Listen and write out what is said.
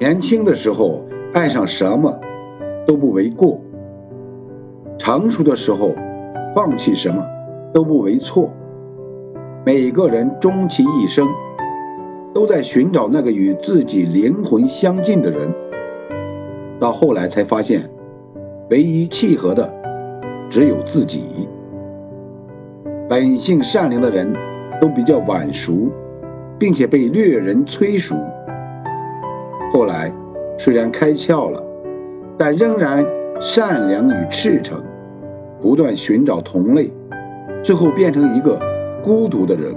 年轻的时候爱上什么都不为过，成熟的时候放弃什么都不为错。每个人终其一生都在寻找那个与自己灵魂相近的人，到后来才发现，唯一契合的只有自己。本性善良的人都比较晚熟，并且被掠人催熟。后来虽然开窍了，但仍然善良与赤诚，不断寻找同类，最后变成一个孤独的人。